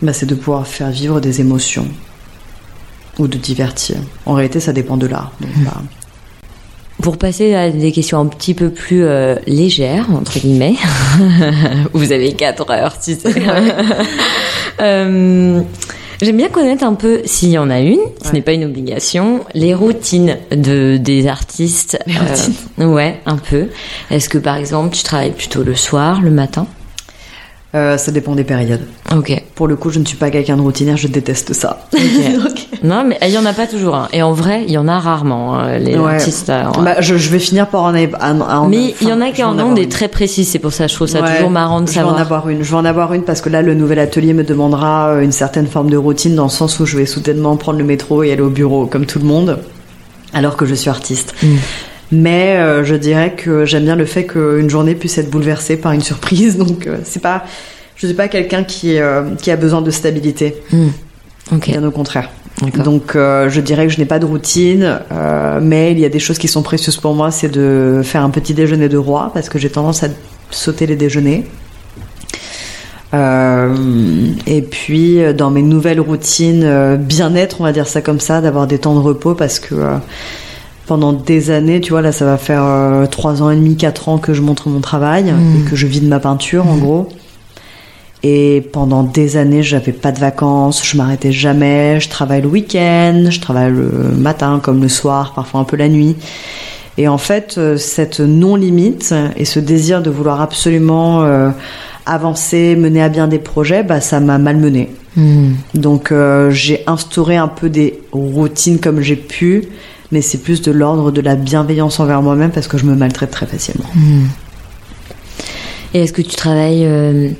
Bah, C'est de pouvoir faire vivre des émotions ou de divertir. En réalité, ça dépend de l'art. Hmm. Bah. Pour passer à des questions un petit peu plus euh, légères, entre guillemets, (laughs) vous avez 4 heures, tu sais. (laughs) (laughs) euh, J'aime bien connaître un peu, s'il y en a une, ce n'est pas une obligation, les routines de des artistes. Euh, ouais, un peu. Est-ce que par exemple, tu travailles plutôt le soir, le matin? Euh, ça dépend des périodes. Ok. Pour le coup, je ne suis pas quelqu'un de routinière, je déteste ça. (laughs) Non, mais il y en a pas toujours. Hein. Et en vrai, il y en a rarement hein, les artistes. Euh, bah, je, je, vais finir par en, en, Mais il y en a qui en ont des très précises. C'est pour ça, je trouve ça toujours marrant de savoir. Je vais en avoir une. Je vais en avoir une parce que là, le nouvel atelier me demandera euh, une certaine forme de routine dans le sens où je vais soudainement prendre le métro et aller au bureau comme tout le monde, alors que je suis artiste. Mm. Mais euh, je dirais que j'aime bien le fait qu'une journée puisse être bouleversée par une surprise. (laughs) Donc euh, c'est pas, je suis pas quelqu'un qui euh, qui a besoin de stabilité. Hmm. Bien au contraire. Donc je dirais que je n'ai pas de routine, mais il y a des choses qui sont précieuses pour moi, c'est de faire un petit déjeuner de roi parce que j'ai tendance à sauter les déjeuners. et puis dans mes nouvelles routines bien-être, on va dire ça comme ça, d'avoir des temps de repos parce que pendant des années, tu vois, là ça va faire euh, trois ans et demi, quatre ans que je montre mon travail hmm. et que je vis de ma peinture en hmm. gros. Et pendant des années, j'avais pas de vacances, je m'arrêtais jamais, je travaille le week-end, je travaille le matin comme le soir, parfois un peu la nuit. Et en fait, euh, cette non-limite et ce désir de vouloir absolument euh, avancer, mener à bien des projets, bah, ça m'a malmené. Hmm. Donc j'ai instauré un peu des routines comme j'ai pu, mais c'est plus de l'ordre de la bienveillance envers moi-même parce que je me maltraite très facilement. Hmm. Et est-ce que tu travailles euh,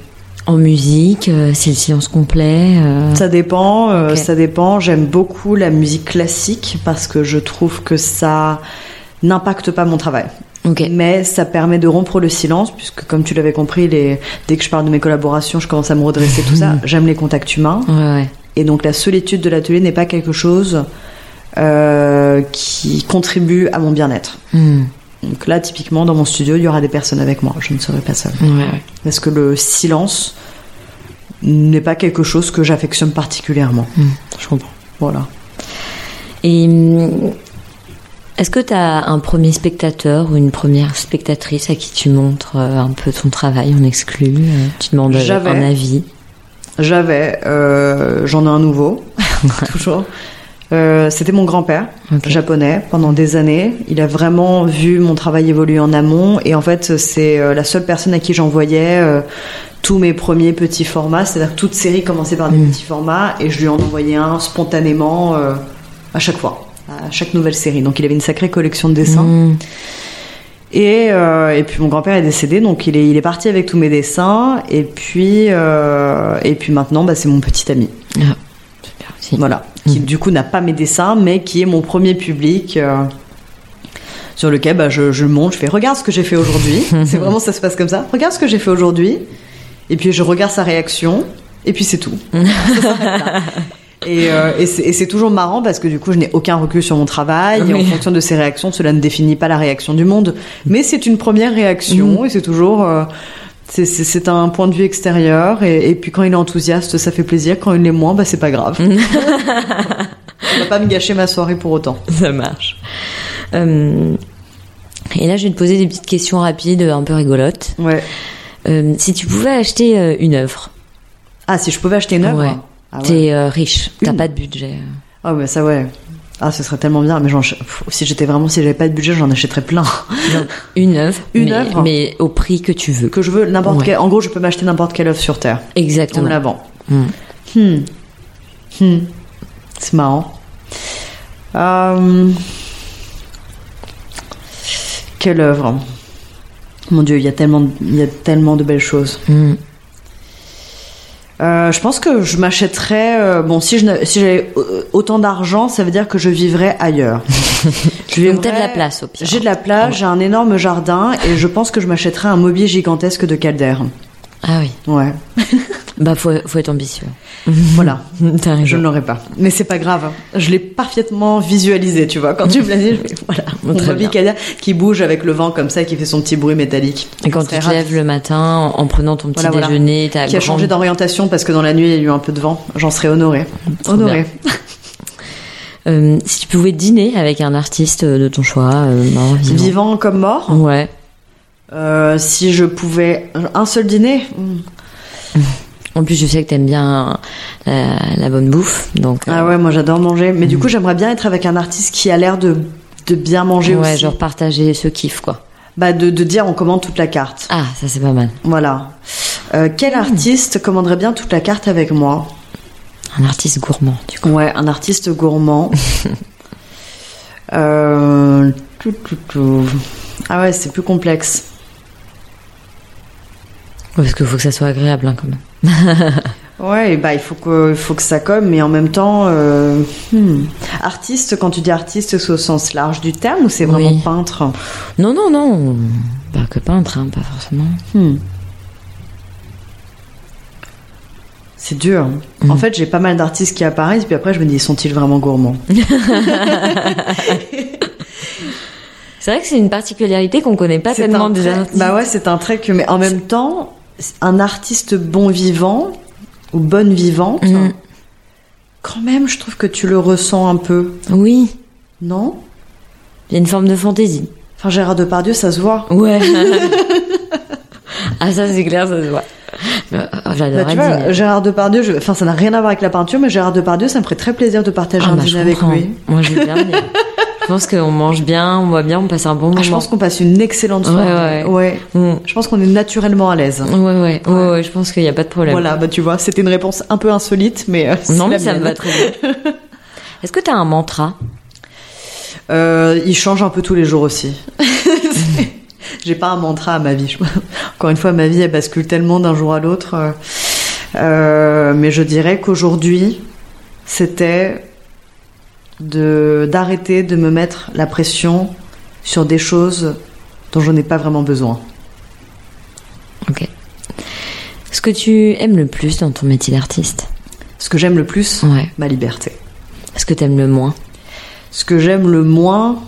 en musique euh, C'est le silence complet euh? Ça dépend, ça dépend. J'aime beaucoup la musique classique parce que je trouve que ça n'impacte pas mon travail. Mais ça permet de rompre le silence, puisque comme tu l'avais compris, les... dès que je parle de mes collaborations, je commence à me redresser, tout ça. (laughs) J'aime les contacts humains. Ouais, Et donc la solitude de l'atelier n'est pas quelque chose euh, qui contribuent à mon bien-être. Hmm. Donc là, typiquement, dans mon studio, il y aura des personnes avec moi. Je ne serai pas seule. Parce que le silence n'est pas quelque chose que j'affectionne particulièrement. Hmm. Je comprends. Voilà. Et hmm, est-ce que tu as un premier spectateur ou une première spectatrice à qui tu montres euh, un peu ton travail en exclu euh, Tu demandes un avis? J'avais. J'en ai un nouveau, (laughs) toujours Euh, C'était mon grand-père, japonais, pendant des années. Il a vraiment vu mon travail évoluer en amont. Et en fait, c'est euh, la seule personne à qui j'envoyais euh, tous mes premiers petits formats. C'est-à-dire que toute série commençait par des petits formats. Et je lui en envoyais un spontanément à chaque fois, à chaque nouvelle série. Donc il avait une sacrée collection de dessins. Mm. Et, euh, et puis mon grand-père est décédé, donc il est, il est parti avec tous mes dessins. Et puis, euh, et puis maintenant, bah, c'est mon petit ami. Ah, aussi. Voilà. Qui du coup n'a pas mes dessins, mais qui est mon premier public. euh, sur lequel bah, je, je monte, je fais regarde ce que j'ai fait aujourd'hui. (laughs) c'est vraiment ça se passe comme ça. Regarde ce que j'ai fait aujourd'hui. Et puis je regarde sa réaction. Et puis c'est tout. (laughs) Ça. Et, euh, et c'est toujours marrant parce que du coup je n'ai aucun recul sur mon travail et en fonction de ses réactions cela ne définit pas la réaction du monde mais c'est une première réaction et c'est toujours euh, c'est- un point de vue extérieur et, et puis quand il est enthousiaste ça fait plaisir quand il l'est moins bah c'est pas grave (laughs) ça va pas me gâcher ma soirée pour autant Ça marche. Euh, et là, je vais te poser des petites questions rapides, un peu rigolotes. ouais Euh, si tu pouvais acheter euh, une œuvre, ah si je pouvais acheter une œuvre Ouais. ah, ouais. t'es euh, riche, t'as pas de budget. ah mais ça ouais ah ce serait tellement bien mais pff, si j'étais vraiment si j'avais pas de budget j'en achèterais plein (laughs) une œuvre, Une mais, œuvre mais au prix que tu veux. que je veux n'importe Ouais. quel en gros je peux m'acheter n'importe quelle œuvre sur terre on me Exactement. la vend Mm. Hmm. Hmm. C'est marrant. Euh, Quelle œuvre? Mon Dieu, il y a tellement, de- il y a tellement de belles choses. Euh, je pense que je m'achèterais. euh, bon, si je si j'avais euh, autant d'argent, ça veut dire que je vivrais ailleurs. (laughs) Je Donc t'as de la place au pire. J'ai de la place, j'ai un énorme jardin et je pense que je m'achèterais un mobilier gigantesque de Calder. Ah oui. Ouais, (laughs) Bah faut, faut être ambitieux. (laughs) voilà. (laughs) Je ne l'aurais pas. Mais c'est pas grave. hein. Je l'ai parfaitement visualisé, tu vois. Quand tu me l'as dit, je fais, voilà. Mon. Calder qui bouge avec le vent comme ça, qui fait son petit bruit métallique. Et quand tu te lèves le matin en, en prenant ton petit Voilà, voilà. déjeuner, t'as Qui a changé d'orientation parce que dans la nuit, il y a eu un peu de vent. J'en serais honorée. Honorée. (laughs) Euh, si tu pouvais dîner avec un artiste de ton choix, euh, mort, vivant. Vivant comme mort. Ouais. Euh, si je pouvais. Un seul dîner hmm. En plus, je sais que t'aimes bien la, la bonne bouffe, donc. euh, Ah ouais, moi j'adore manger. Mais du coup, j'aimerais bien être avec un artiste qui a l'air de, de bien manger ouais, aussi. genre partager ce kiff, quoi. Bah, de, de dire on commande toute la carte. Ah, ça c'est pas mal. Voilà. Euh, quel artiste commanderait bien toute la carte avec moi? Un artiste gourmand, du coup. Ouais, un artiste gourmand. (laughs) euh... Ah ouais, c'est plus complexe. Parce qu'il faut que ça soit agréable, hein, quand même. (laughs) Ouais, bah il faut que, faut que ça comme, mais en même temps, euh, hmm. artiste. Quand tu dis artiste, c'est au sens large du terme ou c'est vraiment Oui. peintre? Non, non, non. Pas que peintre, hein, pas forcément. Hmm. C'est dur. En Mm. fait, j'ai pas mal d'artistes qui apparaissent, puis après je me dis, sont-ils vraiment gourmands? (laughs) (laughs) C'est vrai que c'est une particularité qu'on connaît pas tellement des trait- artistes. Bah ouais, c'est un trait que, mais en même temps, un artiste bon vivant ou bonne vivante, Mm. quand même, je trouve que tu le ressens un peu, Oui, non? Il y a une forme de fantaisie. Enfin, Gérard Depardieu, ça se voit. Ouais. (laughs) ah, ça c'est clair, ça se voit. Euh, Bah, tu vois. Gérard Depardieu, je... enfin, ça n'a rien à voir avec la peinture, mais Gérard Depardieu, ça me ferait très plaisir de partager Ah, un bah, dîner avec comprends. lui. Moi, je veux bien (laughs) pense qu'on mange bien, on boit bien, on passe un bon moment. Ah, je pense qu'on passe une excellente soirée. ouais. ouais. Mm. Je pense qu'on est naturellement à l'aise. Ouais, ouais, je pense qu'il n'y a pas de problème. Voilà, bah tu vois, c'était une réponse un peu insolite, mais euh, Non, mais ça me va très bien. (laughs) Est-ce que tu as un mantra? Euh, il change un peu tous les jours aussi. (laughs) J'ai pas un mantra à ma vie. Je- (laughs) Encore une fois, ma vie elle bascule tellement d'un jour à l'autre. euh, euh, mais je dirais qu'aujourd'hui, c'était de d'arrêter de me mettre la pression sur des choses dont je n'ai pas vraiment besoin. Ok. Ce que tu aimes le plus dans ton métier d'artiste? Ce que j'aime le plus, Ouais. ma liberté. Ce que tu aimes le moins? Ce que j'aime le moins?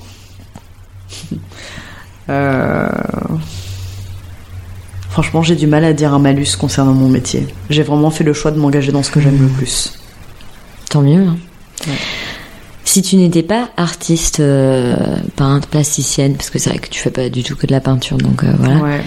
euh, Franchement, j'ai du mal à dire un malus concernant mon métier. J'ai vraiment fait le choix de m'engager dans ce que j'aime le plus. Tant mieux. hein. Ouais. Si tu n'étais pas artiste, euh, peintre, plasticienne, parce que c'est vrai que tu fais pas du tout que de la peinture, donc euh, voilà. Ouais.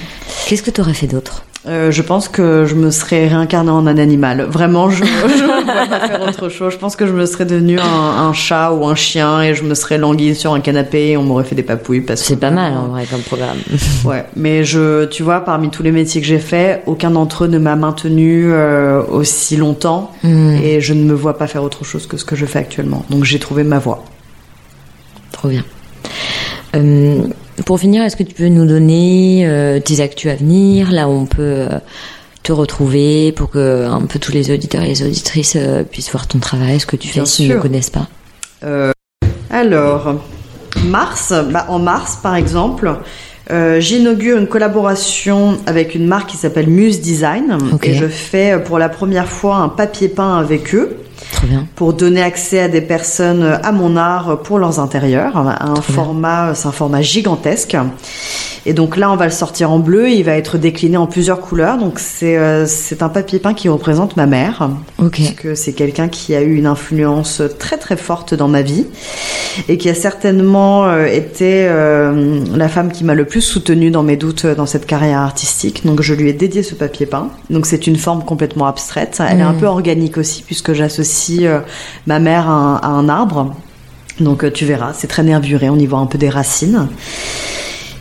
Qu'est-ce que tu aurais fait d'autre? Euh, je pense que je me serais réincarnée en un animal. Vraiment, je (laughs) ne pourrais pas faire autre chose. Je pense que je me serais devenue un, un chat ou un chien et je me serais languie sur un canapé et on m'aurait fait des papouilles. parce que C'est pas mal en vrai comme programme. (laughs) Ouais, mais je, tu vois, parmi tous les métiers que j'ai faits, aucun d'entre eux ne m'a maintenu euh, aussi longtemps Hmm, et je ne me vois pas faire autre chose que ce que je fais actuellement. Donc j'ai trouvé ma voie. Trop bien. Euh, pour finir, est-ce que tu peux nous donner euh, tes actus à venir, là où on peut euh, te retrouver pour que un peu tous les auditeurs et les auditrices euh, puissent voir ton travail, ce que tu fais s'ils ne connaissent pas? Alors, mars, bah, en mars par exemple, euh, j'inaugure une collaboration avec une marque qui s'appelle Muse Design et je fais pour la première fois un papier peint avec eux Bien. pour donner accès à des personnes à mon art pour leurs intérieurs. Un format, c'est un format gigantesque. Et donc là, on va le sortir en bleu. Il va être décliné en plusieurs couleurs. Donc c'est euh, c'est un papier peint qui représente ma mère, Ok. puisque c'est quelqu'un qui a eu une influence très très forte dans ma vie et qui a certainement euh, été euh, la femme qui m'a le plus soutenue dans mes doutes dans cette carrière artistique. Donc je lui ai dédié ce papier peint. Donc c'est une forme complètement abstraite. Elle est un Mm. peu organique aussi puisque j'associe euh, ma mère à un, arbre. Donc euh, tu verras, c'est très nervuré, on y voit un peu des racines.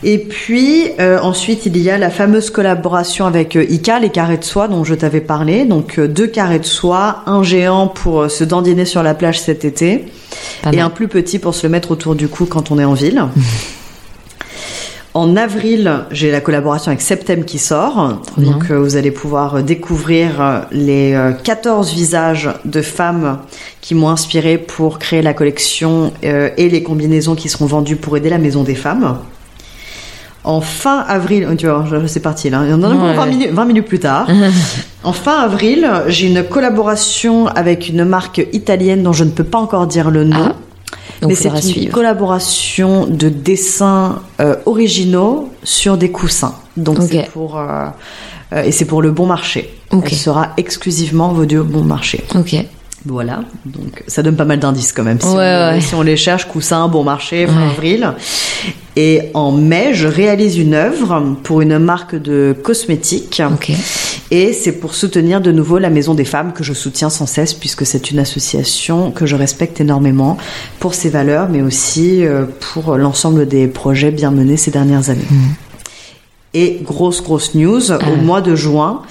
Et puis euh, ensuite il y a la fameuse collaboration avec euh, Ika, les carrés de soie dont je t'avais parlé. Donc euh, deux carrés de soie, un géant pour se dandiner sur la plage cet été Pas et mal. un plus petit pour se le mettre autour du cou quand on est en ville. (laughs) En avril, j'ai la collaboration avec Septem qui sort. bien. Donc euh, vous allez pouvoir euh, découvrir euh, les euh, 14 visages de femmes qui m'ont inspiré pour créer la collection euh, et les combinaisons qui seront vendues pour aider la Maison des Femmes. En fin avril, oh, tu vois, je- c'est parti là, il y en a Ouais, 20, ouais. minutes, 20 minutes plus tard. (laughs) en fin avril, j'ai une collaboration avec une marque italienne dont je ne peux pas encore dire le nom. Ah, donc mais c'est une suivre. collaboration de dessins euh, originaux sur des coussins. Donc c'est pour euh, euh, et c'est pour le bon marché. Ok. Elle sera exclusivement vendue au bon marché. Ok. Voilà, donc ça donne pas mal d'indices quand même. Si, Ouais, on, ouais. si on les cherche, coussins, bon marché, fin Ouais. avril. Et en mai, je réalise une œuvre pour une marque de cosmétiques. Et c'est pour soutenir de nouveau la Maison des Femmes que je soutiens sans cesse puisque c'est une association que je respecte énormément pour ses valeurs mais aussi euh, pour l'ensemble des projets bien menés ces dernières années. Et grosse grosse news, au mois de juin,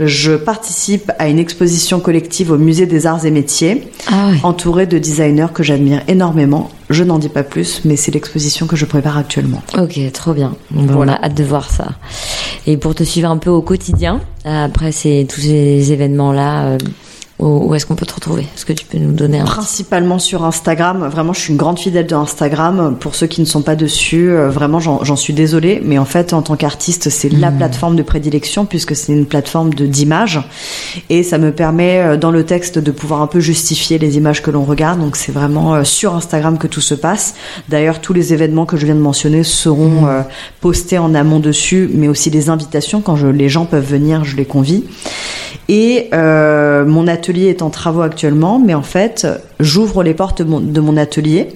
je participe à une exposition collective au musée des arts et métiers, Ah ouais. entourée de designers que j'admire énormément. Je n'en dis pas plus, mais c'est l'exposition que je prépare actuellement. Ok, trop bien. Bon, Voilà. On a hâte de voir ça. Et pour te suivre un peu au quotidien, après ces, tous ces événements-là, euh, où, est-ce qu'on peut te retrouver? Est-ce que tu peux nous donner un. Principalement sur Instagram. Vraiment, je suis une grande fidèle de Instagram. Pour ceux qui ne sont pas dessus, euh, vraiment, j'en suis désolée. Mais en fait, en tant qu'artiste, c'est la plateforme de prédilection puisque c'est une plateforme d'images. Et ça me permet, euh, dans le texte, de pouvoir un peu justifier les images que l'on regarde. Donc, c'est vraiment euh, sur Instagram que tout se passe. D'ailleurs, tous les événements que je viens de mentionner seront euh, postés en amont dessus, mais aussi les invitations. Quand je, les gens peuvent venir, je les convie. Et euh, mon atelier est en travaux actuellement, mais en fait, j'ouvre les portes de mon, atelier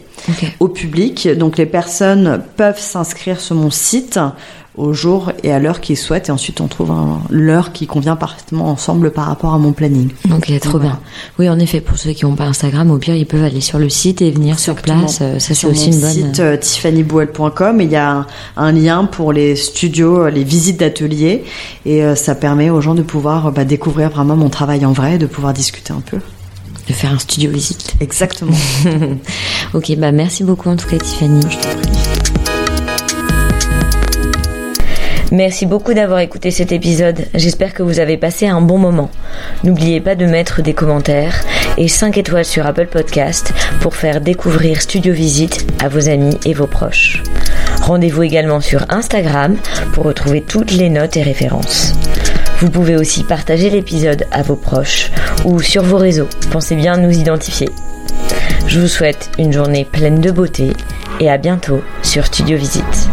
au public. Donc les personnes peuvent s'inscrire sur mon site au jour et à l'heure qu'ils souhaitent. Et ensuite, on trouve l'heure qui convient parfaitement ensemble par rapport à mon planning. Ok, trop Voilà. bien. Oui, en effet, pour ceux qui n'ont pas Instagram, au pire, ils peuvent aller sur le site et venir sur place. Euh, Ça, c'est aussi mon une bonne. site euh, tiffanybuel.com et il y a un, un lien pour les studios, euh, les visites d'atelier et euh, ça permet aux gens de pouvoir euh, bah, découvrir vraiment mon travail en vrai, et de pouvoir discuter un peu. de faire un studio visite. Exactement. (laughs) Ok, bah merci beaucoup en tout cas, Tiffany. Merci beaucoup d'avoir écouté cet épisode. J'espère que vous avez passé un bon moment. N'oubliez pas de mettre des commentaires et 5 étoiles sur Apple Podcast pour faire découvrir Studio Visite à vos amis et vos proches. Rendez-vous également sur Instagram pour retrouver toutes les notes et références. Vous pouvez aussi partager l'épisode à vos proches ou sur vos réseaux. Pensez bien nous identifier. Je vous souhaite une journée pleine de beauté et à bientôt sur Studio Visite.